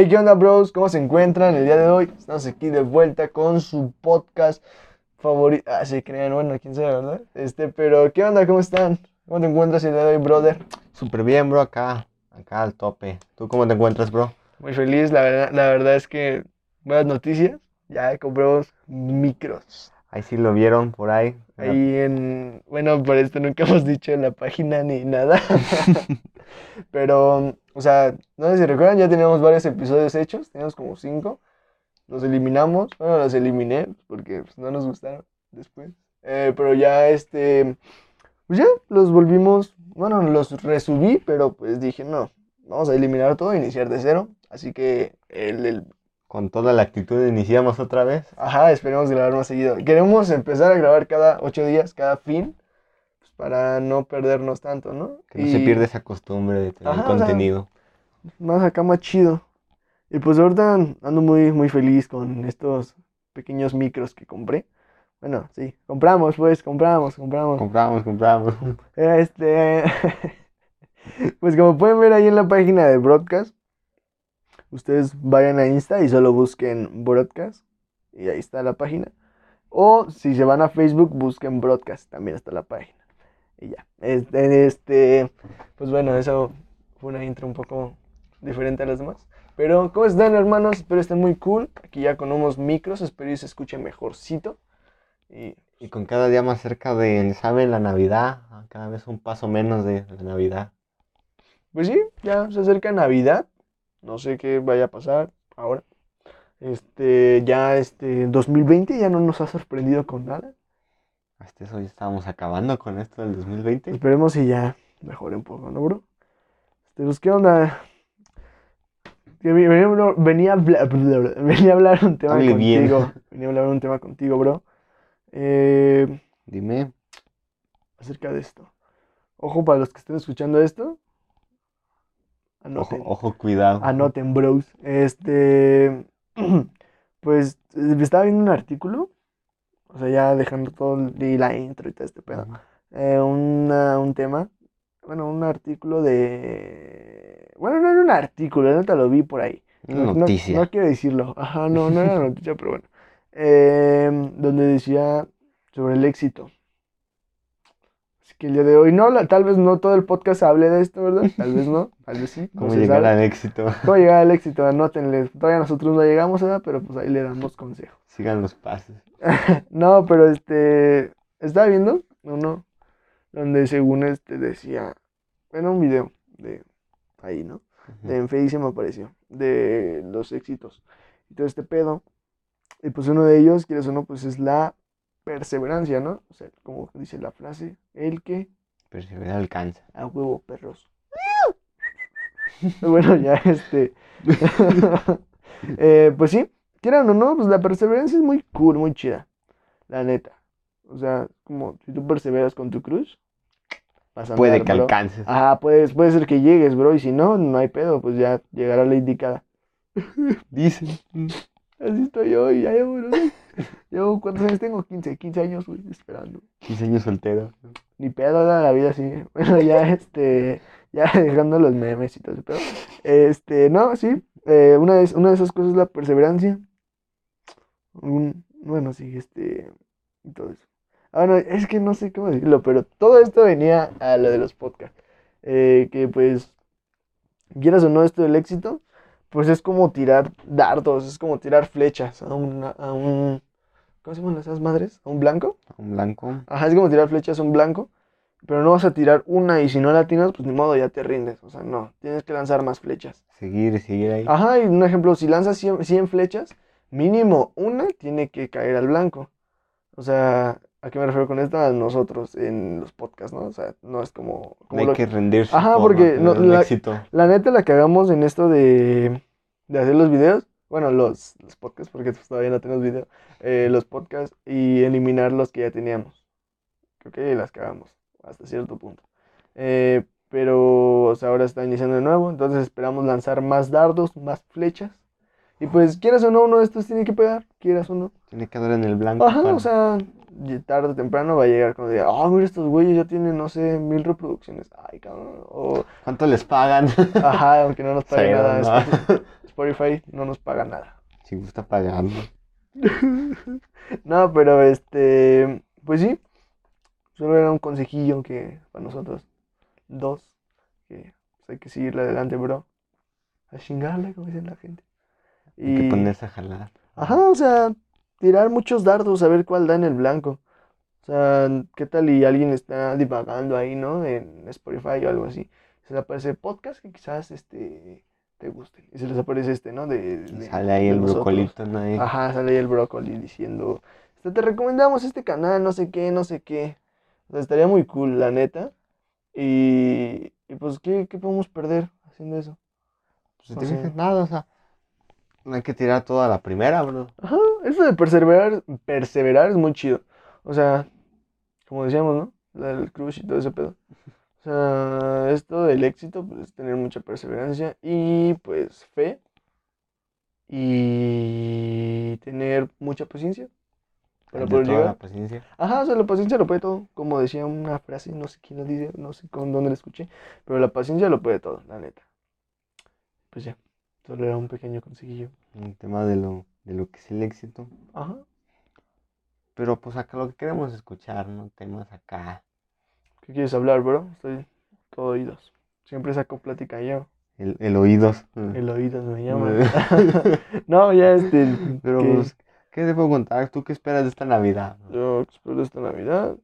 Hey, ¿qué onda, bros? ¿Cómo se encuentran el día de hoy? Estamos aquí de vuelta con su podcast favorito. Ah, sí, crean, bueno, quién sabe, ¿verdad? Este, pero, ¿qué onda? ¿Cómo están? ¿Cómo te encuentras el día de hoy, brother? Súper bien, bro, acá, acá al tope. ¿Tú cómo te encuentras, bro? Muy feliz, la verdad, la verdad es que buenas noticias. Ya compramos micros. Ahí sí lo vieron por ahí. Ahí en, bueno, por esto nunca hemos dicho en la página ni nada. Pero, o sea, no sé si recuerdan, ya teníamos varios episodios hechos, teníamos como cinco. Los eliminamos, bueno, los eliminé porque pues, no nos gustaron después. Eh, pero ya, este, pues ya los volvimos, bueno, los resubí, pero pues dije, no, vamos a eliminar todo, iniciar de cero. Así que el, el Con toda la actitud iniciamos otra vez. Ajá, esperemos grabar más seguido. Queremos empezar a grabar cada ocho días, cada fin, para no perdernos tanto, ¿no? Que no se pierda esa costumbre de tener Ajá, o sea, contenido. Más acá, más chido. Y pues ahorita ando muy, muy feliz con estos pequeños micros que compré. Bueno, sí, compramos, pues, compramos, compramos. Compramos, compramos. Este, pues como pueden ver ahí en la página de Broadcast, ustedes vayan a Insta y solo busquen Broadcast y ahí está la página. O si se van a Facebook, busquen Broadcast, también está la página. Y ya. Este, este, pues bueno, eso fue una intro un poco diferente a las demás. Pero, ¿cómo están, hermanos? Espero estén muy cool. Aquí ya con unos micros, espero y se escuche mejorcito. Y Y con cada día más cerca de, ¿saben? La Navidad. Cada vez un paso menos de la Navidad. Pues sí, ya se acerca Navidad. No sé qué vaya a pasar ahora. Este, ya este 2020 ya no nos ha sorprendido con nada. Hasta eso ya estábamos acabando con esto del 2020. Esperemos si ya mejore un poco, ¿no, bro? Este, pues, ¿qué onda? Venía, a hablar- venía a hablar, venía a hablar un tema Hable bien. contigo. Venía a hablar un tema contigo, bro. Eh, Dime. acerca de esto. Ojo para los que estén escuchando esto. Ojo, Anoten. ojo, cuidado. Anoten, bros. Este, pues eh, estaba viendo un artículo, o sea, ya dejando todo y la intro y todo este pedo. Eh, una- un tema, bueno, un artículo de, bueno, no era un artículo, neta lo vi por ahí. No, no- noticia. no quiero decirlo, ajá, no, no era noticia, pero bueno. Em, donde decía sobre el éxito. Que el día de hoy, no, la- tal vez no todo el podcast hable de esto, ¿verdad? Tal vez no, tal vez sí. ¿Cómo llegar sabe. al éxito? ¿Cómo llegar al éxito? Anótenle. Todavía nosotros no llegamos, ¿verdad? Pero pues ahí le damos consejos. Sigan los pasos. No, pero este. Estaba viendo uno donde según este decía. Era un video de ahí, ¿no? De en Face se me apareció. De los éxitos. Y todo este pedo. Y pues uno de ellos, quieres o no, pues es la perseverancia, ¿no? O sea, como dice la frase, el que Perseverar alcanza. a huevo, perros. bueno, ya este. eh, pues sí, quieran o no, pues la perseverancia es muy cool, muy chida. La neta. O sea, como si tú perseveras con tu cruz, vas a Puede andar, que bro. alcances. Ajá, puedes, puede ser que llegues, bro. Y si no, no hay pedo, pues ya llegará la indicada. Dicen. Así estoy yo y ya llevo, Llevo, ¿cuántos años tengo? 15, 15 años, güey, esperando. 15 años soltero. Ni pedo, la la vida así. Bueno, ya este, ya dejando los memes y todo ese pedo. Este, no, sí, eh, una, de, una de esas cosas es la perseverancia. Un- bueno, sí, este, y todo eso. Ah, no, es que no sé cómo decirlo, pero todo esto venía a lo de los podcasts. Eh, que pues, quieras o no, esto del éxito, pues es como tirar dardos, es como tirar flechas a un, ¿cómo se llaman esas madres? ¿A un blanco? Un blanco. Ajá, es como tirar flechas a un blanco, pero no vas a tirar una y si no la atinas, pues ni modo, ya te rindes. O sea, no, tienes que lanzar más flechas. Seguir y seguir ahí. Ajá, y un ejemplo, si lanzas 100, 100 flechas, mínimo una tiene que caer al blanco. O sea, ¿a qué me refiero con esto? A nosotros en los podcasts, ¿no? O sea, no es como... Como hay lo- que rendirse. Ajá, por porque no- la- éxito. La neta, la que hagamos en esto de, de hacer los videos, bueno, los, los podcasts, porque pues, todavía no tenemos video, eh, los podcasts y eliminar los que ya teníamos. Creo que las cagamos hasta cierto punto. Eh, pero o sea, ahora está iniciando de nuevo, entonces esperamos lanzar más dardos, más flechas. Y pues, quieras o no, uno de estos tiene que pegar, quieras o no. Tiene que dar en el blanco. Ajá, para- o sea, tarde o temprano va a llegar como de, ah, mira, estos güeyes ya tienen, no sé, mil reproducciones. Ay, cabrón. O, ¿Cuánto les pagan? ajá, aunque no nos pague Sí, nada. ¿no? Spotify, no nos paga nada. Si gusta pagando. No, pero este, pues sí, solo era un consejillo que para nosotros dos, que pues, hay que seguirle adelante, bro. A chingarle, como dicen la gente. Hay que ponerse a jalar. Ajá, o sea, tirar muchos dardos a ver cuál da en el blanco. O sea, ¿qué tal y alguien está divagando ahí, ¿no? En Spotify o algo así. Se les aparece podcast que quizás este te gusten. Y se les aparece este, ¿no? De, de- sale ahí de el brocolito, ¿no? Ajá, sale ahí el brócoli diciendo, este, te recomendamos este canal, no sé qué, no sé qué. O sea, estaría muy cool, la neta. Y, y pues, ¿qué, qué podemos perder haciendo eso? Pues, sé. fijas, nada, o sea, no hay que tirar todo a la primera, bro. Ajá, eso de perseverar, perseverar es muy chido. O sea, como decíamos, ¿no? La del crush y todo ese pedo. O sea, esto del éxito, pues es tener mucha perseverancia y pues fe y tener mucha paciencia para poder toda la llegar. paciencia. Ajá, o sea, la paciencia lo puede todo. Como decía una frase, no sé quién lo dice, no sé con dónde la escuché, pero la paciencia lo puede todo, la neta. Pues ya, solo era un pequeño consejillo. Un tema de lo, de lo que es el éxito. Ajá. Pero pues acá lo que queremos escuchar, ¿no? Temas acá. ¿Qué quieres hablar, bro? Estoy todo oídos. Siempre saco plática yo. El, el oídos. El oídos me llama. no, ya este. Pero que pues, ¿qué te puedo contar? ¿Tú qué esperas de esta Navidad? yo espero esta Navidad.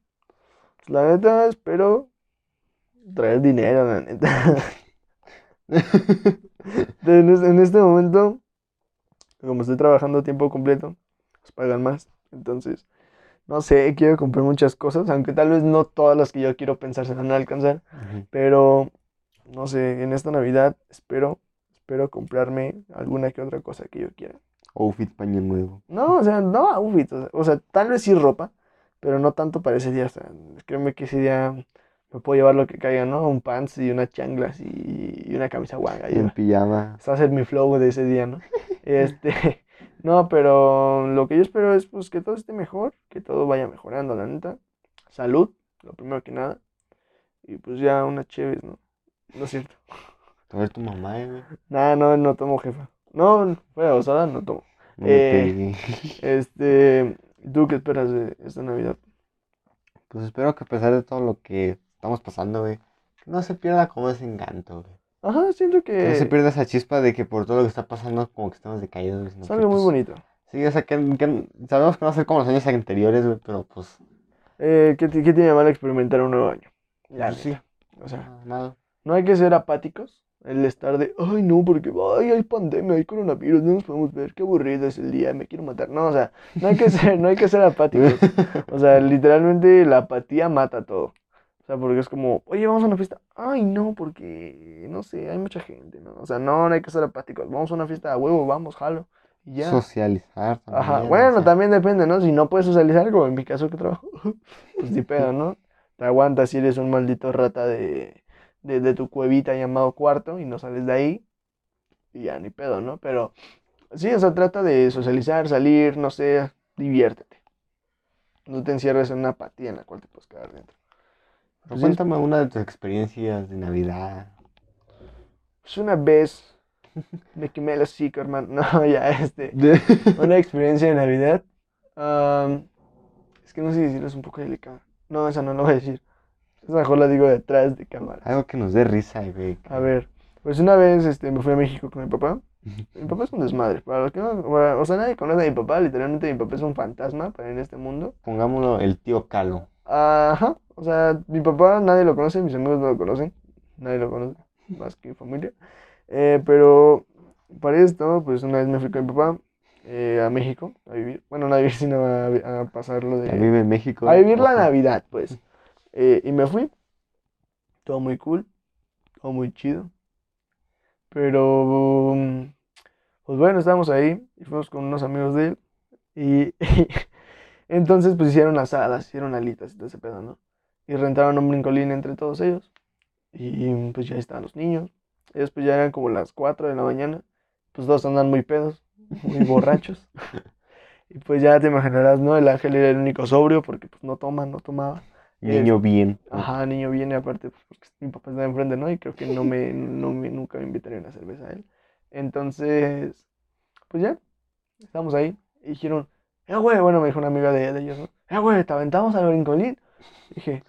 Pues, la neta, espero traer dinero, la neta. en, es- en este momento, como estoy trabajando a tiempo completo, pues pagan más. Entonces, no sé, quiero comprar muchas cosas, aunque tal vez no todas las que yo quiero pensar se van a alcanzar. Ujú. Pero, no sé, en esta Navidad espero, espero comprarme alguna que otra cosa que yo quiera. Outfit paño nuevo. No, o sea, no outfits, o sea, o sea, tal vez sí ropa, pero no tanto para ese día. O sea, créeme que ese día me puedo llevar lo que caiga, ¿no? Un pants y unas changlas y, y una camisa guanga. En ya. pijama. Ese va a ser mi flow de ese día, ¿no? Este, no, pero lo que yo espero es pues que todo esté mejor, que todo vaya mejorando, la neta. Salud, lo primero que nada. Y pues ya unas chéves, ¿no? No es cierto. A ver tu mamá, eh. Nada, no, no tomo, jefa. No, fuera osada, no tomo. No Eh. Este, ¿tú qué esperas de esta Navidad? Pues espero que a pesar de todo lo que estamos pasando, güey, que no se pierda como ese encanto, güey. Ajá, siento Que no se pierda esa chispa de que por todo lo que está pasando, como que estamos decaídos, güey. es algo muy pues, bonito. Sí, o sea, que, que sabemos que no va a ser como los años anteriores, güey, pero pues. Eh, ¿qué, qué tiene de malo experimentar un nuevo año? La pues, sí. O sea, nada, nada. no hay que ser apáticos. El estar de, ay, no, porque ay, hay pandemia, hay coronavirus, no nos podemos ver, qué aburrido es el día, me quiero matar. No, o sea, no hay que ser, no hay que ser apáticos. O sea, literalmente la apatía mata todo. O sea, porque es como, oye, vamos a una fiesta. Ay, no, porque, no sé, hay mucha gente, ¿no? O sea, no, no hay que ser apáticos. Vamos a una fiesta a huevo, vamos, jalo. Y ya. Socializar Ajá, también, o bueno, sea, también depende, ¿no? Si no puedes socializar, como en mi caso que trabajo, pues ni pedo, ¿no? Te aguantas si eres un maldito rata de, de, de tu cuevita llamado cuarto y no sales de ahí, y ya ni pedo, ¿no? Pero sí, o sea, trata de socializar, salir, no sé, diviértete. No te encierres en una apatía en la cual te puedes quedar dentro. Pero Pues cuéntame una de tus experiencias de Navidad. Pues una vez me quemé el hocico, hermano. No, ya, este. Una experiencia de Navidad. es que no sé si decirlo, es un poco delicado. No, esa no la voy a decir. Esa mejor la digo detrás de cámara. Algo que nos dé risa, güey. A ver, pues una vez este, me fui a México con mi papá. Mi papá es un desmadre. Para los que no, o sea, nadie conoce a mi papá. Literalmente mi papá es un fantasma para en este mundo. Pongámoslo el tío Calo. Ajá. O sea, mi papá nadie lo conoce, mis amigos no lo conocen. Nadie lo conoce, más que mi familia. Eh, pero para esto, pues una vez me fui con mi papá eh, a México a vivir. Bueno, no a vivir, sino a, a pasarlo de... A vive en México. A vivir la. Navidad, pues. Eh, y me fui. Todo muy cool. Todo muy chido. Pero, um, pues bueno, estábamos ahí y fuimos con unos amigos de él. Y, entonces, pues hicieron asadas, hicieron alitas y todo ese pedo, ¿no? Y rentaron un brincolín entre todos ellos. Y pues ya estaban los niños. Y después ya eran como las 4 de la mañana. Pues todos andan muy pedos, muy borrachos. Y pues ya te imaginarás, ¿no? El ángel era el único sobrio porque pues no toma, no tomaba. Niño bien. Ajá, niño viene aparte, pues, porque mi papá está enfrente, ¿no? Y creo que no me, no me, nunca me invitaría una cerveza a él. Entonces, pues ya, estamos ahí. Y dijeron, eh, güey, bueno, me dijo una amiga de, de ellos, ¿no? Eh, güey, ¿te aventamos al brincolín? Dije,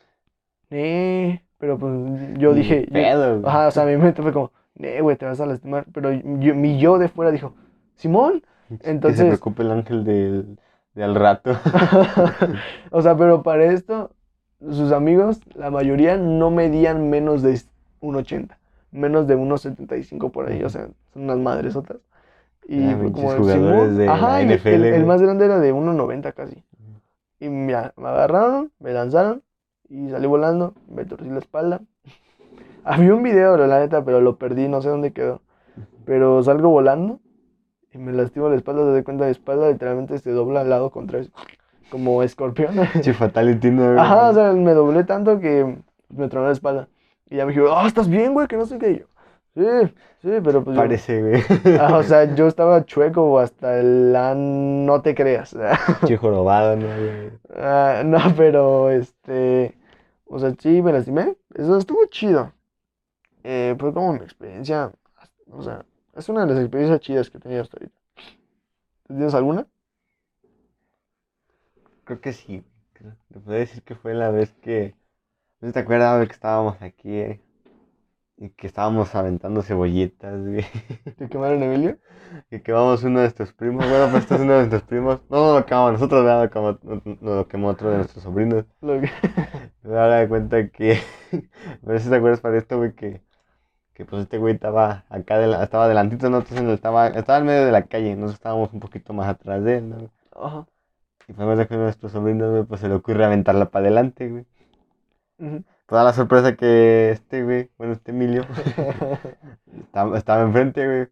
nee, pero pues yo Ni dije, pedo, ajá, o sea, mi mente fue como, nee, güey, te vas a lastimar. Pero yo, mi yo de fuera dijo, Simón. Que se Entonces, preocupe el ángel del, de al rato. o sea, pero para esto, sus amigos, la mayoría no medían menos de 1,80, menos de 1,75 por ahí, o sea, son unas madres otras. Y Ah, fue como, jugadores Simón, de ajá, la y el- NFL, el, el güey. más grande era de 1,90 casi. Y me agarraron, me lanzaron y salí volando, me torcí la espalda. Había un video, la neta, pero lo perdí, no sé dónde quedó. Pero salgo volando y me lastimo la espalda, te das cuenta, la espalda literalmente se dobla al lado contrario, como escorpión. Che, fatality, ¿no? Ajá, o sea, me doblé tanto que me tronó la espalda. Y ya me dijo, ah, ¿estás bien, güey? Que no sé qué. Y yo, sí, sí, pero pues Parece, güey. Ah, o sea, yo estaba chueco hasta la... No te creas. Che, jorobado, ¿no? Ah, no, pero este... O sea, sí, me lastimé. Eso estuvo chido. Eh, fue como mi experiencia... O sea, es una de las experiencias chidas que he tenido hasta ahorita. ¿Tú ¿Tienes alguna? Creo que sí. Te puedo decir que fue la vez que. ¿No te acuerdas, güey, que estábamos aquí, eh? Y que estábamos aventando cebollitas, güey. ¿Te quemaron Emilio? Que quemamos uno de nuestros primos. Bueno, pues este es uno de nuestros primos. No, no lo quemamos nosotros, ¿verdad? Lo quemó, no, no lo quemó otro de nuestros sobrinos. Lo que- Me haga de cuenta que. A ver si te acuerdas para esto, güey, que. Que pues este güey estaba acá, de la- estaba adelantito, nosotros en el- estaba, estaba en medio de la calle, nosotros estábamos un poquito más atrás de él, ¿no? Ajá. Y pues me que uno de nuestros sobrinos, güey, pues se le ocurre aventarla para adelante, güey. Ujú. Toda la sorpresa que este, güey, bueno, este Emilio, estaba, estaba enfrente, güey.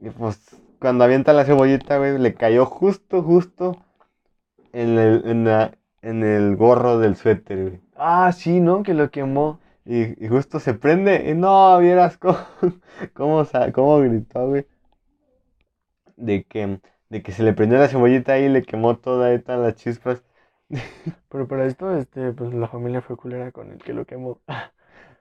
Y pues cuando avienta la cebollita, güey, le cayó justo, justo en el, en la- en el gorro del suéter, güey. Ah, sí, ¿no? Que lo quemó. Y, y justo se prende, y no, vieras cómo, cómo, cómo gritó, güey. De que, de que se le prendió la cebollita ahí y le quemó toda todas las chispas. Pero para esto, este, pues la familia fue culera con el que lo quemó.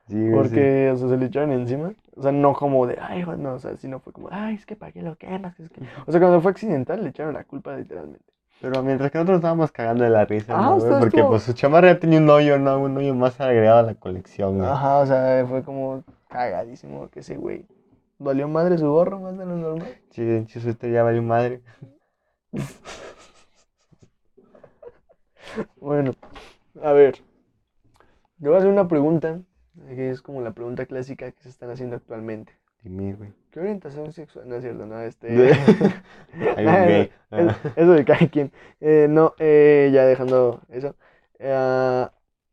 Sí, sí. Porque, o sea, se le echaron encima. O sea, no como de, ay, no, o sea, sino fue como, ay, es que para qué lo quemas. que es que-". O sea, cuando fue accidental, le echaron la culpa literalmente. Pero mientras que nosotros estábamos cagando de la risa, Ah, ¿no, güey? Porque como- pues su chamarra ya tenía un hoyo, ¿no? Un hoyo más agregado a la colección, güey. Ajá, o sea, fue como cagadísimo que ese güey. Dolió madre su gorro más de lo normal. Sí, sí, usted ya valió madre. Bueno, a ver. Yo voy a hacer una pregunta, que es como la pregunta clásica que se están haciendo actualmente. Dime, güey. ¿Qué orientación sexual? No es cierto, no, este. Eso de cada quien. Eh, no, eh, ya dejando eso. eh,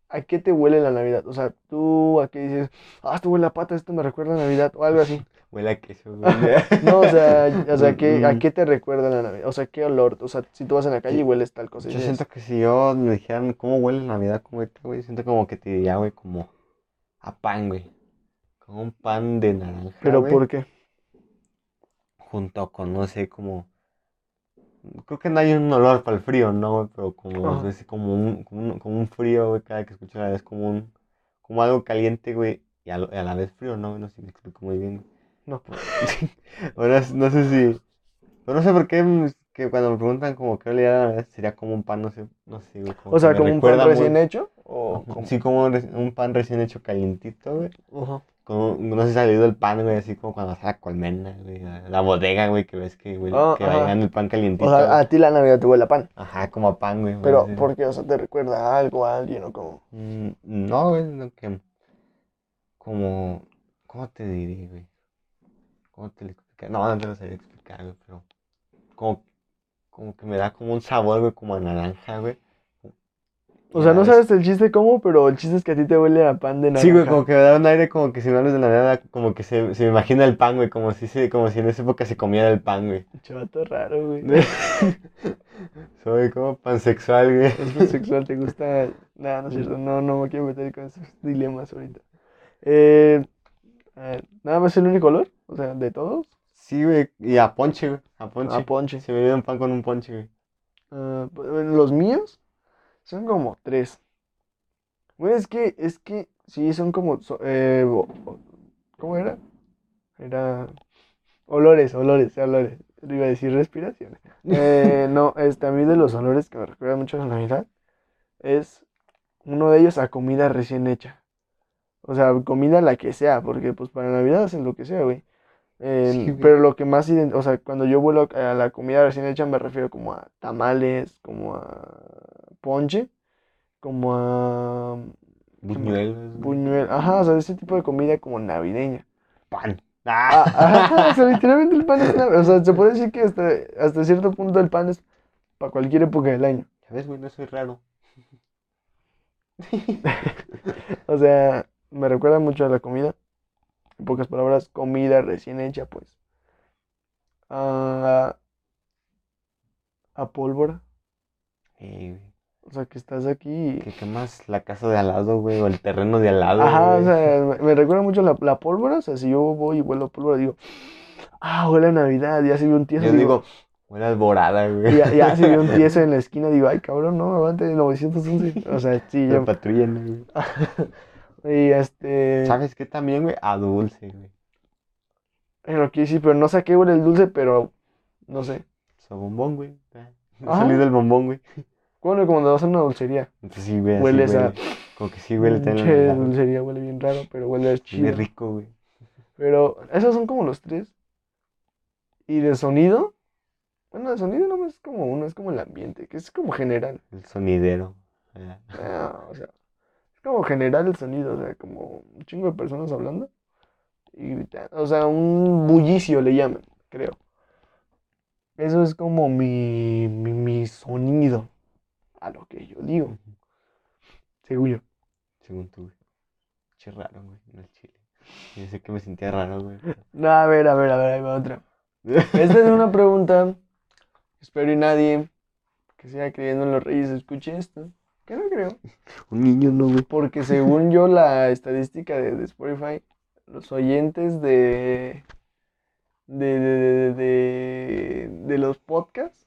¿a qué te huele la Navidad? O sea, tú a qué dices, ah, esto huele a pata, esto me recuerda a Navidad, o algo así. Huele a queso, güey. No, o sea, o sea, ¿qué- ¿a qué te recuerda la Navidad? O sea, ¿qué olor? O sea, si tú vas en la calle y hueles tal cosa. Yo siento que si yo me dijeran cómo huele Navidad, como ahorita, güey, siento como que te diría, güey, como a pan, güey. Como un pan de naranja, ¿Pero güey, por qué? junto con, no sé, como... Creo que no hay un olor para el frío, ¿no, güey? Pero como, Ajá. es como un, como un, como un frío, güey, cada que escucho la vez, como un... Como algo caliente, güey, y a, a la vez frío, ¿no? No sé si me explico muy bien. No. Ahora no sé si... no sé por qué mm, que cuando me preguntan como qué olía la Navidad, sería como un pan, no sé, no sé, güey. O sea, como un pan recién hecho. O como... Sí, como un, pan recién hecho calientito, güey. Ajá. Como, no sé si ha leído el pan, güey, así como cuando a la colmena, güey, la bodega, güey, que ves que, güey, Ah, que va llegando el pan calientito. O sea, güey. a ti la Navidad te huele a pan. Ajá, como a pan, güey. Pero, así. ¿por qué? O sea, te recuerda a algo, a alguien o como. Mm, No, güey, no que... Como... ¿Cómo te diré, güey? ¿Cómo te lo explicar? No, no te lo sabría explicar, güey, pero... Como... Como que me da como un sabor, güey, como a naranja, güey. O sea, la no sabes el chiste cómo, pero el chiste es que a ti te huele a pan de naranja. Sí, güey, como que me da un aire como que si me hablas de Navidad, como que se, se me imagina el pan, güey, como si, se, como si en esa época se comiera el pan, güey. Chavato raro, güey. Soy como pansexual, güey. Es sexual, te gusta. Nada, no es cierto. No, no me quiero meter con esos dilemas ahorita. Eh, a ver, nada más el único olor, o sea, de todos. Sí, güey, y a ponche, güey, a ponche. A ponche. Se me viene un pan con un ponche, güey. Ah, pues, los míos son como tres. Güey, es que, es que, sí, son como, so- eh, ¿cómo era? Era olores, olores, olores. Iba a decir respiraciones. Eh, no, este, a mí de los olores que me recuerda mucho a la Navidad es uno de ellos a comida recién hecha. O sea, comida la que sea, porque pues para Navidad hacen lo que sea, güey. Eh, Sí, pero lo que más, o sea, cuando yo vuelo a la comida recién hecha me refiero como a tamales, como a ponche, como a Buñuelos, güey, buñuel, ajá, o sea, ese tipo de comida como navideña. pan. Ah, Ah, ajá, o sea, literalmente el pan es nav- o sea, se puede decir que hasta, hasta cierto punto el pan es para cualquier época del año. Ya ves, güey, no soy raro. O sea, me recuerda mucho a la comida. En pocas palabras, comida recién hecha, pues. A, a pólvora. O sea, que estás aquí y... ¿Qué, qué más? La casa de al lado, güey, o el terreno de al lado, Ajá, o sea, me, me recuerda mucho la, la pólvora. O sea, si yo voy y huelo a pólvora, digo, ah, huele a Navidad. Ya si vi un tieso, Yo digo, digo, huele alborada, güey. ya, ya si vi un tieso en la esquina, digo, ay, cabrón, no, avante 911. O sea, sí, yo. patrulla, ¿no, güey. Y este. ¿Sabes qué también, güey? A dulce, güey. Pero que sí, pero no sé a qué huele el dulce, pero no sé. So, bombón, güey. Ah. Salí del bombón, güey. Bueno, como cuando vas a una dulcería. Entonces sí, güey, a- huele. Como que sí huele tan Pinche dulcería huele bien raro, pero huele Huele chido. rico, güey. Pero esos son como los tres. Y de sonido, bueno, de sonido no es como uno, es como el ambiente, que es como general. El sonidero. Ah, Ah, o sea, como general el sonido, o sea, como un chingo de personas hablando y gritando. O sea, un bullicio le llaman, creo. Eso es como mi, mi, mi sonido, a lo que yo digo, según yo. Según tú, güey. Che raro, güey, en el chile. Yo sé que me sentía raro, güey. No, a ver, a ver, a ver, ahí va otra. Esta es una pregunta. Espero y nadie que siga creyendo en los reyes escuche esto. Que no creo. Un niño, no, güey. Porque según yo, la estadística de, de Spotify, los oyentes de de, de, de, de- de los podcasts,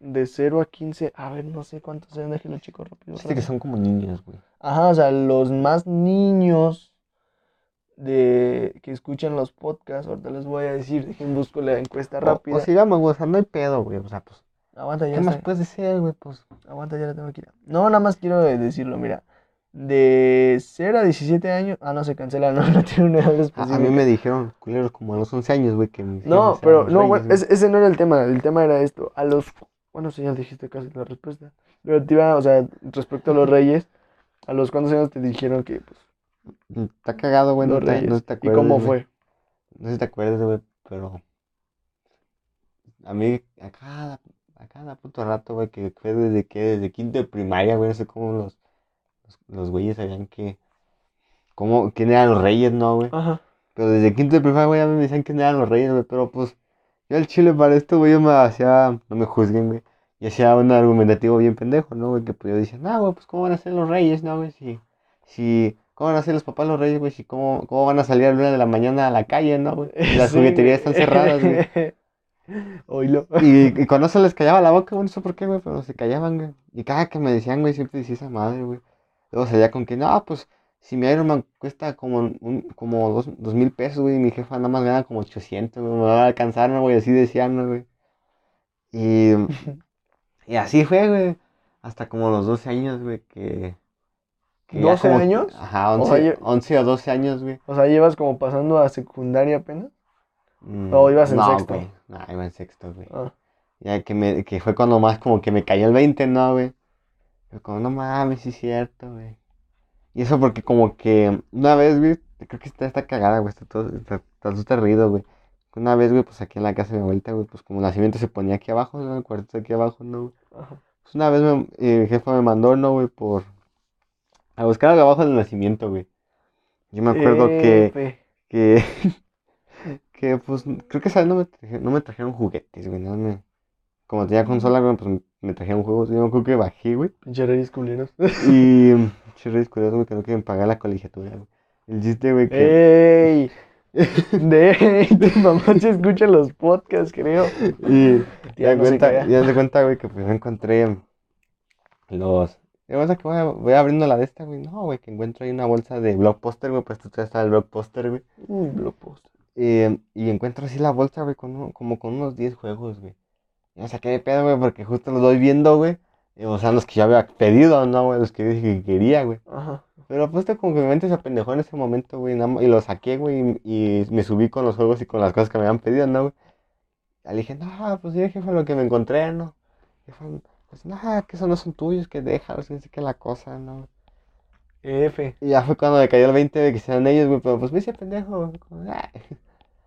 de 0 a 15, a ver, no sé cuántos sean, déjenlo chicos rápido. Viste que son como niños, güey. Ajá, o sea, los más niños de que escuchan los podcasts, ahorita les voy a decir, dejen busco la encuesta rápida. O, o sigamos, güey, o sea, no hay pedo, güey. O sea, pues. Aguanta, ya ¿Qué más está. puede ser, güey? Pues. Aguanta, ya la tengo aquí. No, nada más quiero de- decirlo, mira. De 0 a 17 años. Ah, no se cancela, no, no tiene una edad A, a mí específica. me dijeron, culeros, como a los 11 años, güey, que me No, que pero no, los bueno, reyes, ese, ese no era el tema. El tema era esto. A los. Bueno, ya dijiste casi la respuesta. Pero te iba, o sea, respecto a los reyes, ¿a los cuántos años te dijeron que, pues. Está cagado, güey, no los te, reyes? no te ¿Y cómo fue? No sé si te acuerdas, güey, pero. A mí, a cada, a cada puto rato, güey, que fue desde que, desde quinto de primaria, güey, no sé cómo los, los, los güeyes sabían que. Cómo, quién eran los reyes, ¿no, güey? Ajá. Pero desde quinto de primaria, güey, ya me decían quién eran los reyes, güey, pero pues. Yo al chile para esto, güey, yo me hacía. No me juzguen, güey. Y hacía un argumentativo bien pendejo, ¿no, güey? Que pues yo decía, no, güey, pues cómo van a ser los reyes, ¿no, güey? Si. Si. ¿Cómo van a ser los papás los reyes, güey? Si cómo, cómo van a salir a la una de la mañana a la calle, ¿no, güey? Las Sí, jugueterías están cerradas, güey. Oílo. Y, y cuando se les callaba la boca, güey, no sé por qué, güey, pero se callaban, güey. Y cada que me decían, güey, siempre decía esa madre, güey. Luego salía con que, no, pues, si mi Iron Man cuesta como, un, como dos, dos mil pesos, güey, y mi jefa nada más gana como 800, güey, me va a alcanzar, ¿no, güey? Así decían, ¿no, güey? Y, y así fue, güey. Hasta como los 12 años, güey, que... que ya ¿12 como- años? Ajá, O 11, sea, yo- 11 o 12 años, güey. O sea, llevas como pasando a secundaria apenas. Mm, ¿O ibas en no, sexto? güey. No, iba en sexto, güey. Ah. Ya que, me, que fue cuando más como que me cayó el 20, ¿no, güey? Pero como, no mames, sí es cierto, güey. Y eso porque como que una vez, güey, creo que está, está cagada, güey, está todo, está, está, tú estás rido, güey. Una vez, güey, pues aquí en la casa de mi abuelita, güey, pues como el nacimiento se ponía aquí abajo, ¿no? El cuartito aquí abajo, ¿no, güey? Ajá. Pues una vez me, eh, mi jefa me mandó, ¿no, güey? Por... A buscar algo abajo del nacimiento, güey. Yo me acuerdo que Epe. que, que pues creo que esa vez no me, traje- no me trajeron juguetes, güey, no me, como tenía consola, güey, pues me trajeron juegos, yo acuerdo que bajé, güey, Pinche reyes culeros. y chirris curioso, güey, que no quieren pagar la colegiatura, güey. El chiste, güey, que, ¡Ey! De tu mamá se escucha los podcasts, creo. Y Ya no cuenta, ya se cuenta, güey, que pues encontré los... ¿Qué pasa que voy, a- voy abriendo la de esta, güey? No, güey, que encuentro ahí una bolsa de Blockbuster, güey, pues tú ya está el Blockbuster, güey. Uy, blockbuster. Y, y encuentro así la bolsa, güey, con un- como con unos 10 juegos, güey. Y me saqué de pedo, güey, porque justo los voy viendo, güey. y, O sea, los que yo había pedido, ¿no, güey? Los que dije que quería, güey. Ajá. Pero pues te como que mi mente se apendejó en ese momento, güey. nada Y lo saqué, güey, y, y me subí con los juegos y con las cosas que me habían pedido, ¿no, güey? Y le dije, no, pues sí, jefe, lo que me encontré, ¿no? Jefe, pues no, que esos no son tuyos, que déjalos, que no sé qué la cosa, ¿no? F. Y ya fue cuando me cayó el 20 de que sean ellos, güey, pero pues me hice pendejo, güey.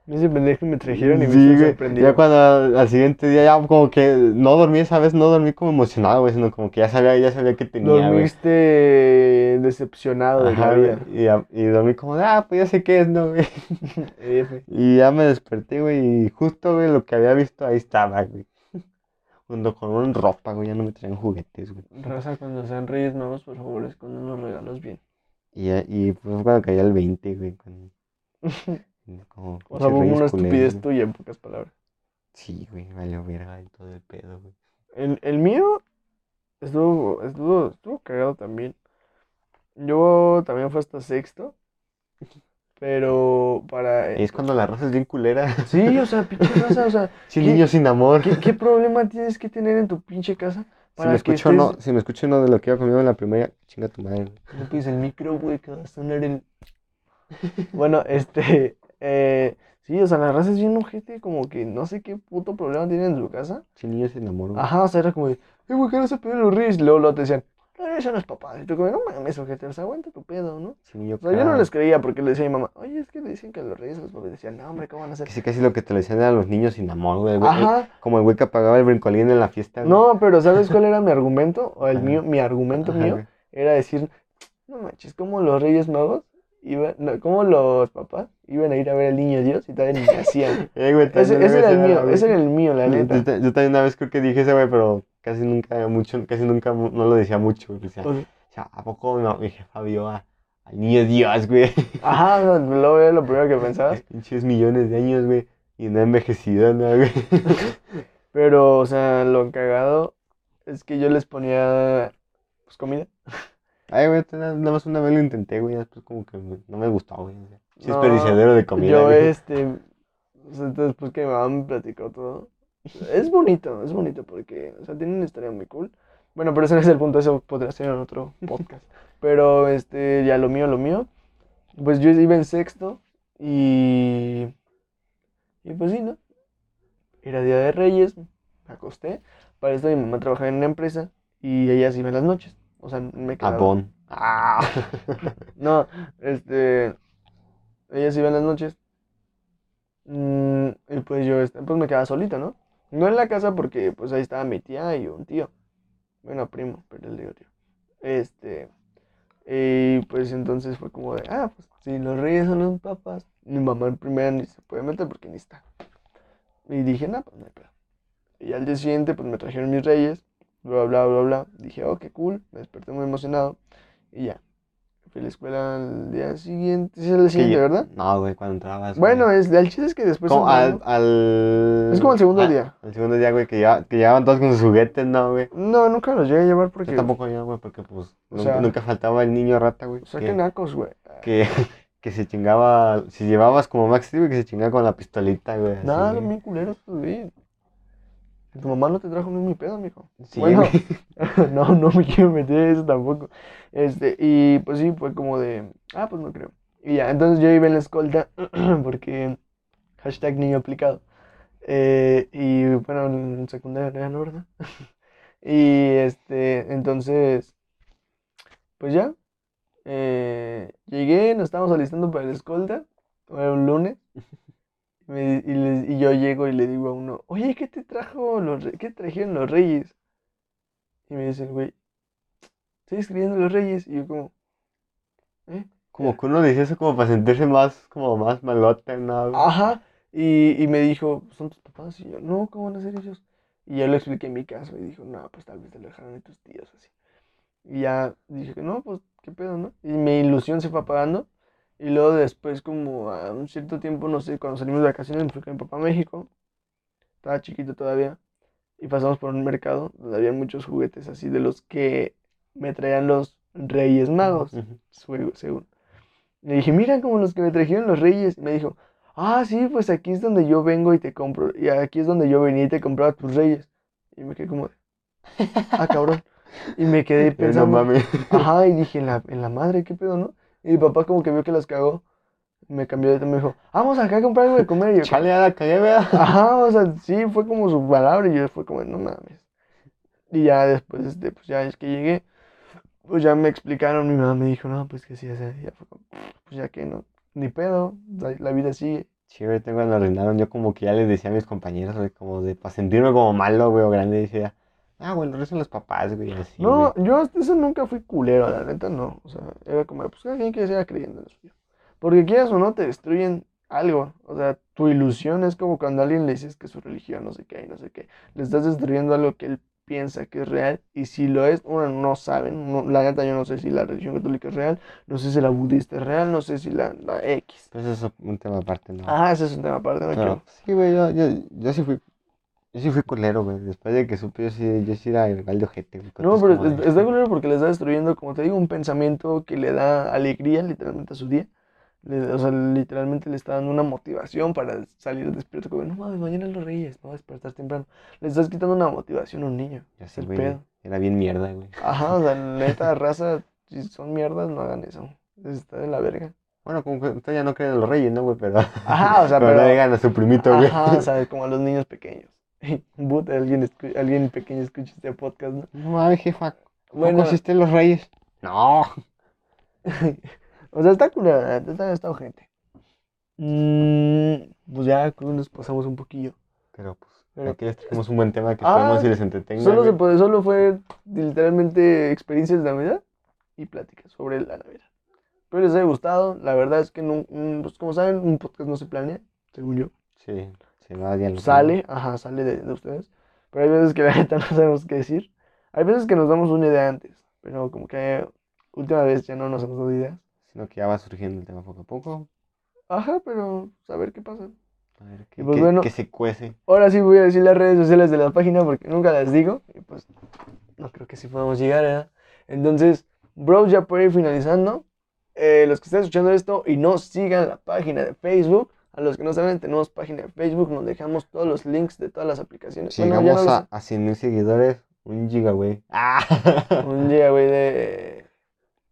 Me hice pendejo me trajeron y me Sí, güey. sorprendido. Ya cuando al, siguiente día ya como que no dormí esa vez, no dormí como emocionado, güey, sino como que ya sabía, ya sabía que tenía, güey. Dormiste decepcionado de la vida. y, dormí como, ah, pues ya sé qué es, ¿no, güey? Y ya me desperté, güey, y justo, güey, lo que había visto ahí estaba, güey. Junto con una ropa, güey, ya no me traían juguetes, güey. Raza, cuando sean reyes nuevos, por favor, escondan los regalos bien. Y, y pues cuando cayó el 20, güey, como O sea, reyes una estupidez tuya, en pocas palabras. Sí, güey, valió verga y todo el pedo, güey. El, el mío estuvo, estuvo, estuvo cagado también. Yo también fue hasta sexto. Pero para... Es cuando la raza es bien culera. Sí, o sea, pinche raza, o sea, Sí, niño sin amor. ¿qué, qué problema tienes que tener en tu pinche casa Si me que escucho estés... no, si me escucho no de lo que iba conmigo en la primaria, chinga tu madre. No pides el micro, güey, que va a sonar el... Bueno, este... Eh, sí, o sea, la raza es bien ojete, como que no sé qué puto problema tienen en su casa. Sí, niño sin amor, güey. Ajá, o sea, era como de, eh, güey, ¿qué no se piden los reyes? Y luego, luego te decían, los reyes son los papás. Y tú como, no mames, ojete, o sea, aguanta tu pedo, ¿no? Sí, niño O sea, yo no les creía porque le decía a mi mamá, oye, es que le dicen que los reyes son los papás. Decían, no, hombre, ¿cómo van a ser? Casi, casi lo que te le decían a los niños sin amor, güey. el güey- Ajá. Como el güey que apagaba el brincolín en la fiesta, güey. No, pero ¿sabes cuál era mi argumento? O el Ajá. mío, mi argumento Ajá, mío güey. era decir, no manches, como los reyes magos iban, no, como los papás iban a ir a ver al niño Dios y todavía ni nacían. Eh, güey, ese, ese era el mío, ese era el mío, la neta. Yo, ta- yo también una vez creo que dije ese, güey, pero casi nunca, mucho, casi nunca no lo decía mucho. Decía, O sea, ¿a poco ma- mi jefa vio a, al niño Dios, güey? Ajá, o sea, luego era lo primero que pensabas. Pinches millones de años, güey. Y no envejecido, ¿no, güey? Pero, o sea, lo cagado es que yo les ponía, pues, comida. Ay, güey, nada más una vez lo intenté, güey. Después como que no me gustó, güey. Sí, No, desperdiciadero de comida, Yo, güey. este, o sea, entonces, después que mi mamá me platicó todo, es bonito, es bonito porque, o sea, tiene una historia muy cool. Bueno, pero ese no es el punto, eso podría ser en otro podcast. Pero, este, ya lo mío, lo mío, pues yo iba en sexto y, y pues sí, ¿no? Era Día de Reyes, me acosté. Para esto mi mamá trabajaba en una empresa y ella se iba en las noches. O sea, me quedaba. Abón. Ah. No, este. Ella se iba en las noches. Mm, y pues yo este, pues me quedaba solito, ¿no? No en la casa porque pues ahí estaba mi tía y un tío. Bueno, primo, pero le digo tío. Este. Y pues entonces fue como de, ah, pues si los reyes son los papás. Mi mamá en primera ni se puede meter porque ni está. Y dije, no, pues no hay pedo. Y al día siguiente, pues me trajeron mis reyes, bla, bla, bla, bla. Dije, oh, qué cool. Me desperté muy emocionado. Y ya. Fui a la escuela al día siguiente. Es el Que siguiente, ¿verdad? No, güey, cuando entrabas. Bueno, es, el chiste es que después. Como al, al... Es como el segundo ah, día. El segundo día, güey, que, lleva- que llegaban todos con sus juguetes, ¿no, güey? No, nunca los llegué a llevar porque. Yo tampoco yo, güey, porque pues O sea- nunca faltaba el niño rata, güey. O sea, que, qué nacos, güey. que, que se chingaba, si llevabas como Max Steel, güey, que se chingaba con la pistolita, güey. Nada, bien culeros, pues, güey. Si tu mamá no te trajo, no es mi pedo, mijo. Sí, bueno, no, no me quiero meter en eso tampoco. Este, y pues sí, fue como de, ah, pues no creo. Y ya, entonces yo iba en la escolta porque hashtag niño aplicado. Eh, y bueno, en secundaria, ¿no, verdad? y este, entonces, pues ya, eh, llegué, nos estábamos alistando para la escolta, era un lunes. Y, me- y les- y yo llego y le digo a uno, oye, ¿qué te trajo los qué trajeron los reyes? Y me dice el güey, estoy escribiendo los reyes. Y yo como, ¿eh? Como que uno dice eso como para sentirse más, como más malote, ¿no? güey? Ajá. Y, y me dijo, ¿son tus papás? Y yo, no, ¿cómo van a ser ellos? Y yo le expliqué en mi caso y dijo, no, pues tal vez te lo dejaron de tus tíos así. Y ya dije que no, pues qué pedo, ¿no? Y mi ilusión se fue apagando. Y luego después, como a un cierto tiempo, no sé, cuando salimos de vacaciones, me fui con mi papá a México. Estaba chiquito todavía. Y pasamos por un mercado donde había muchos juguetes así de los que me traían los Reyes Magos, sue- según. Le dije, mira como los que me trajeron los Reyes. Y me dijo, ah, sí, pues aquí es donde yo vengo y te compro. Y aquí es donde yo venía y te compraba tus Reyes. Y me quedé como, de, ah, cabrón. Y me quedé no pensando, mames. Ajá, y dije, en la, en la madre, ¿qué pedo, no? Y mi papá como que vio que las cagó, me cambió de tema, me dijo, vamos acá a comprar algo de comer. Y yo, Chale, ya la cagué, ¿verdad? ajá, o sea, sí, fue como su palabra, y yo fue como, no mames. Y ya después, este, pues ya es que llegué, pues ya me explicaron, mi mamá me dijo, no, pues que sí, o sea, ya fue como, pues ya que no, ni pedo, la, la vida sigue. Sí, güey, tengo cuando arruinaron, yo como que ya les decía a mis compañeros, güey, como de, para sentirme como malo, güey, o grande, decía, ah, güey, lo rezan los papás, güey, así, No, güey. yo hasta eso nunca fui culero, la neta no. O sea, era como, pues cada quien que siga creyendo en lo suyo. Porque quieras o no, te destruyen algo. O sea, tu ilusión es como cuando a alguien le dices que su religión, no sé qué, y no sé qué. Le estás destruyendo algo que él piensa que es real. Y si lo es, uno no saben. no- la neta, yo no sé si la religión católica es real. No sé si la budista es real. No sé si la, la X. Pues eso es un tema aparte, ¿no? Ah, ese es un tema aparte, no Pero, sí, güey, yo, yo, yo sí fui, yo sí fui culero, güey, después de que supe, yo sí, yo sí era igual de ojete, güey, No, pero como es- de- está culero porque le está destruyendo, como te digo, un pensamiento que le da alegría literalmente a su día. Le- o sea, literalmente le está dando una motivación para salir despierto. Como, no mames, mañana los reyes, no despertar temprano. Le estás quitando una motivación a un niño. Ya sé, el güey, pedo. era bien mierda, güey. Ajá, o sea, neta, raza, si son mierdas, no hagan eso. Está de la verga. Bueno, como que usted ya no cree en los reyes, ¿no, güey? Pero, Ajá, o sea, pero no pero- a su primito, güey. Ajá, o sea, como a los niños pequeños. But, alguien, alguien pequeño escucha este podcast, ¿no? No mames, jefa, ¿cómo Bueno, consisten los reyes? No. O sea, está neta, está, está ojete. Mm, pues ya nos pasamos un poquillo. Pero, pues, Pero- aquí les traemos un buen tema que Ah, esperemos si les entretenga, Solo, se puede, solo fue literalmente experiencias de Navidad y pláticas sobre la Navidad. Espero les haya gustado. La verdad es que, no, mm, pues, como saben, un podcast no se planea, según yo. Sí, se va Sale, ajá, sale de, de ustedes. Pero hay veces que la neta no sabemos qué decir. Hay veces que nos damos una idea antes, pero como que última vez ya no nos hemos dado ideas. Sino que ya va surgiendo el tema poco a poco. Ajá, pero a ver qué pasa. A ver, que, pues que- bueno. que se cuece. Ahora sí voy a decir las redes sociales de la página porque nunca las digo. Y pues no creo que sí podamos llegar, ¿verdad? Entonces, bros, ya por ir finalizando. eh, los que están escuchando esto y no sigan la página de Facebook. A los que no saben, tenemos página de Facebook. Nos dejamos todos los links de todas las aplicaciones. Si Bueno, ya llegamos no a, a 100 mil seguidores, un giga, güey. ¡Ah! Un día, güey, de...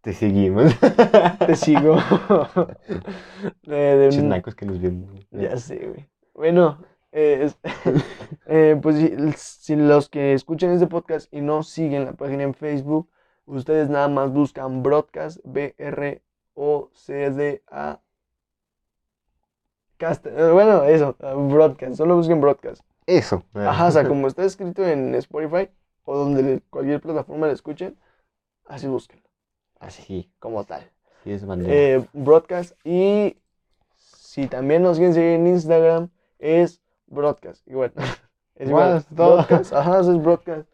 Te seguimos. Te sigo. de, de que nos ven. Ya sé, güey. Bueno, eh, es- eh, pues si, si los que escuchan este podcast y no siguen la página en Facebook, ustedes nada más buscan Broadcast, B-R-O-C-D-A. Eh, bueno, eso, eh, Broadcast, solo busquen Broadcast. Eso. Ajá, o sea, como está escrito en Spotify o donde cualquier plataforma le escuchen, así búsquenlo, Así. como tal. Sí, es eh, broadcast. Y si también nos quieren seguir en Instagram, es broadcast. Igual. Es Igual, todo. Broadcast. Ajá, eso es broadcast.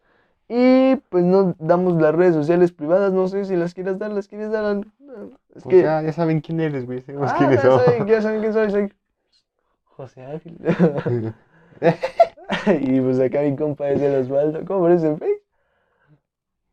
Y pues no damos las redes sociales privadas. No sé si las quieres dar, las quieres dar. al- Es Pues que. ya, ya saben quién eres, güey. Ah, ya saben, ya saben quién soy. Soy José Ángel. y pues acá mi compa es el Osvaldo. ¿Cómo aparece en Facebook?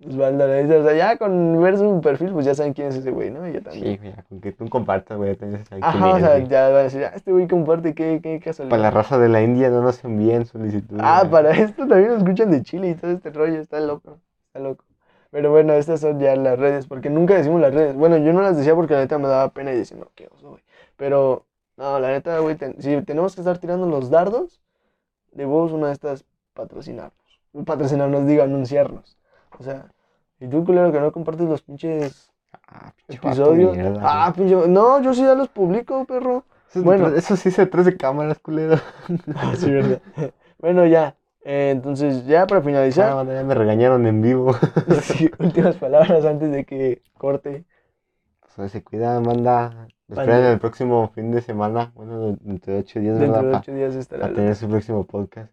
Osvaldo Araiza. O sea, ya con ver su perfil, pues ya saben quién es ese güey, ¿no? Y yo también. Sí, mira, con que tú compartas, güey, ya Ajá, o sea, güey. ya van a decir, ah, este güey comparte, qué, qué casualidad. Para la raza de la India no nos envíen solicitudes. Ah, güey. para esto también nos escuchan de Chile y todo este rollo, está loco, está loco. Pero bueno, estas son ya las redes, porque nunca decimos las redes. Bueno, yo no las decía porque la neta me daba pena y decía, no, qué oso, güey. Pero, no, la neta, güey, ten- si tenemos que estar tirando los dardos, de vos una de estas patrocinarnos. Patrocinarnos, digo, anunciarnos. O sea, y tú, culero, que no compartes los pinches Ah, pinche episodios. mierda, ah, pinche, no, yo sí ya los publico, perro. Eso, bueno. eso sí se trae de cámaras, culero. Ah, sí, verdad. Bueno, ya. eh, entonces, ya para finalizar, bueno, ya me regañaron en vivo. sí, últimas palabras antes de que corte. Pues, se cuida, manda. Esperen el próximo fin de semana, bueno, dentro de 8 días, dentro de días estará. A tener su próximo podcast.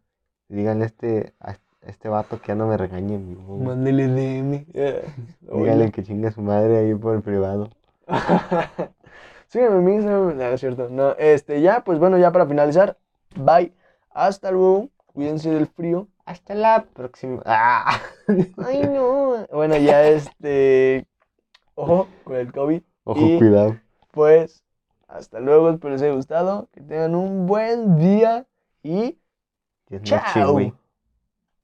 Digan este, a este vato que ya no me regañe en vivo. Mándele DM. Yeah. Díganle que chinga su madre ahí por el privado. Sígueme mi Instagram. No, es cierto. No, este, ya, pues bueno, ya para finalizar. Bye. Hasta luego. Cuídense del frío. Hasta la próxima. Ah. Ay, no. Bueno, ya este. Ojo con el COVID. Ojo, cuidado. Pues hasta luego, espero les haya gustado. Que tengan un buen día y chao.